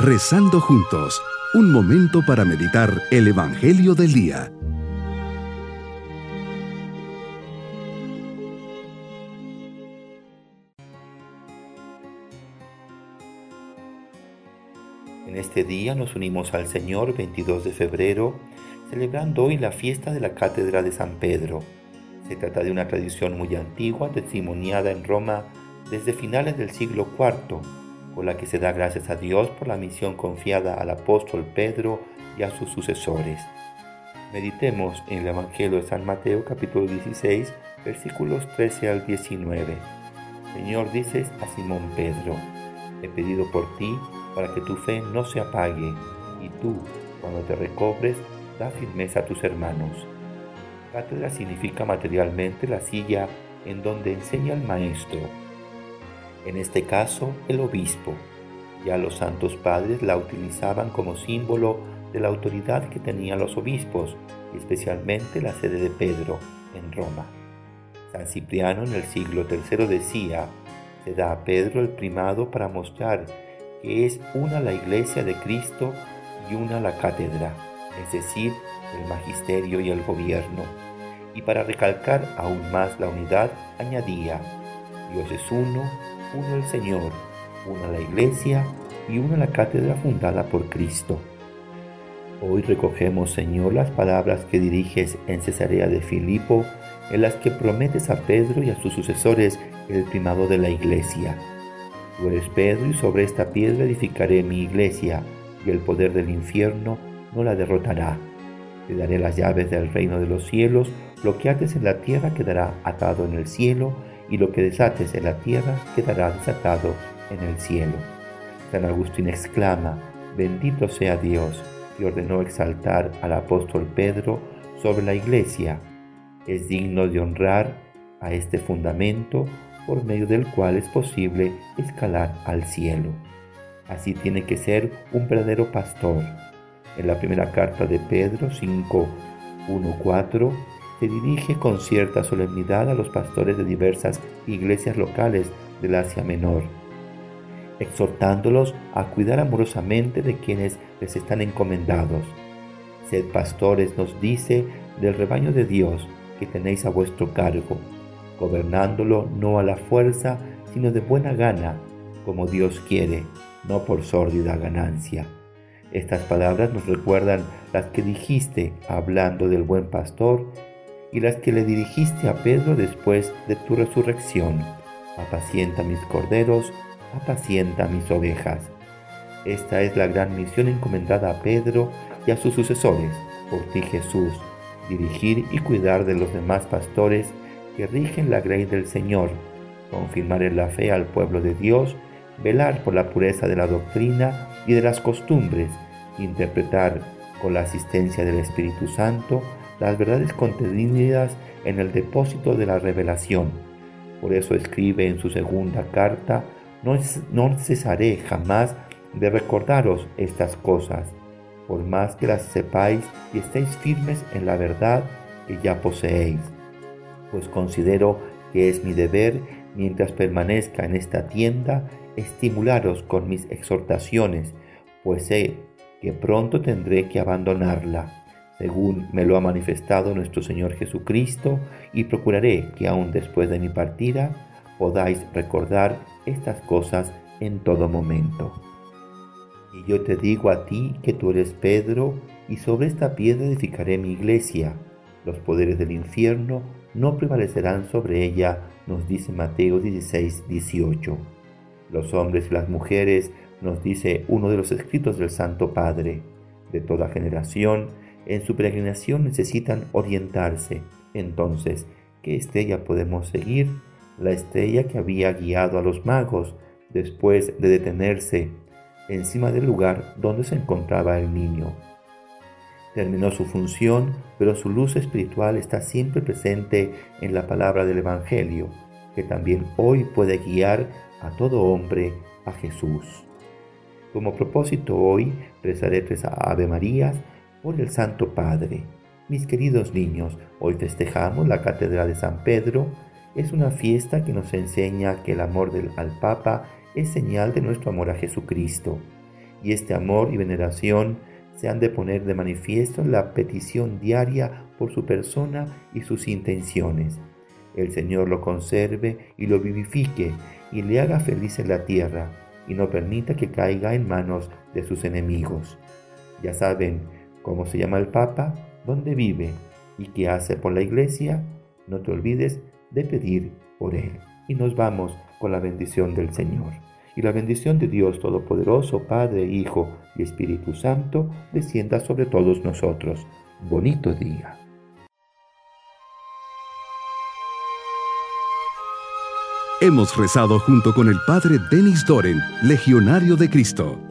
Rezando juntos, un momento para meditar el Evangelio del Día. En este día nos unimos al Señor 22 de febrero, celebrando hoy la fiesta de la Cátedra de San Pedro. Se trata de una tradición muy antigua, testimoniada en Roma desde finales del siglo IV, con la que se da gracias a Dios por la misión confiada al apóstol Pedro y a sus sucesores. Meditemos en el Evangelio de San Mateo capítulo 16 versículos 13 al 19. Señor, dices a Simón Pedro, he pedido por ti para que tu fe no se apague, y tú, cuando te recobres, da firmeza a tus hermanos. Cátedra significa materialmente la silla en donde enseña el maestro en este caso el obispo. Ya los santos padres la utilizaban como símbolo de la autoridad que tenían los obispos, especialmente la sede de Pedro en Roma. San Cipriano en el siglo III decía, se da a Pedro el primado para mostrar que es una la iglesia de Cristo y una la cátedra, es decir, el magisterio y el gobierno. Y para recalcar aún más la unidad, añadía, Dios es uno, uno el Señor, una la Iglesia y una la cátedra fundada por Cristo. Hoy recogemos, Señor, las palabras que diriges en Cesarea de Filipo, en las que prometes a Pedro y a sus sucesores el primado de la iglesia. Tú eres Pedro y sobre esta piedra edificaré mi iglesia, y el poder del infierno no la derrotará. Te daré las llaves del reino de los cielos, lo que ates en la tierra quedará atado en el cielo, y lo que desates en la tierra quedará desatado en el cielo. San Agustín exclama, bendito sea Dios, que ordenó exaltar al apóstol Pedro sobre la iglesia. Es digno de honrar a este fundamento por medio del cual es posible escalar al cielo. Así tiene que ser un verdadero pastor. En la primera carta de Pedro 5, 1, 4, se dirige con cierta solemnidad a los pastores de diversas iglesias locales del Asia Menor, exhortándolos a cuidar amorosamente de quienes les están encomendados. Sed pastores, nos dice, del rebaño de Dios que tenéis a vuestro cargo, gobernándolo no a la fuerza, sino de buena gana, como Dios quiere, no por sórdida ganancia. Estas palabras nos recuerdan las que dijiste hablando del buen pastor y las que le dirigiste a Pedro después de tu resurrección. Apacienta mis corderos, apacienta mis ovejas. Esta es la gran misión encomendada a Pedro y a sus sucesores, por ti Jesús, dirigir y cuidar de los demás pastores que rigen la grey del Señor, confirmar en la fe al pueblo de Dios, velar por la pureza de la doctrina y de las costumbres, interpretar con la asistencia del Espíritu Santo las verdades contenidas en el depósito de la revelación. Por eso escribe en su segunda carta, no, cesaré jamás de recordaros estas cosas, por más que las sepáis y estéis firmes en la verdad que ya poseéis. Pues considero que es mi deber, mientras permanezca en esta tienda, estimularos con mis exhortaciones, pues sé que pronto tendré que abandonarla según me lo ha manifestado nuestro Señor Jesucristo, y procuraré que aún después de mi partida podáis recordar estas cosas en todo momento. Y yo te digo a ti que tú eres Pedro, y sobre esta piedra edificaré mi iglesia. Los poderes del infierno no prevalecerán sobre ella, nos dice Mateo 16, 18. Los hombres y las mujeres, nos dice uno de los escritos del Santo Padre, de toda generación, en su peregrinación necesitan orientarse. Entonces, ¿qué estrella podemos seguir? La estrella que había guiado a los magos después de detenerse encima del lugar donde se encontraba el niño. Terminó su función, pero su luz espiritual está siempre presente en la palabra del Evangelio, que también hoy puede guiar a todo hombre a Jesús. Como propósito hoy rezaré tres Ave Marías por el Santo Padre. Mis queridos niños, hoy festejamos la Catedral de San Pedro. Es una fiesta que nos enseña que el amor del, al Papa es señal de nuestro amor a Jesucristo. y este amor y veneración se han de poner de manifiesto en la petición diaria por su persona y sus intenciones. El Señor lo conserve y lo vivifique y le haga feliz en la tierra y no permita que caiga en manos de sus enemigos. Ya saben cómo se llama el Papa, dónde vive y qué hace por la iglesia. No te olvides de pedir por él. Y nos vamos con la bendición del Señor. Y la bendición de Dios Todopoderoso, Padre, Hijo y Espíritu Santo, descienda sobre todos nosotros. Bonito día. Hemos rezado junto con el Padre Denis Doren, Legionario de Cristo.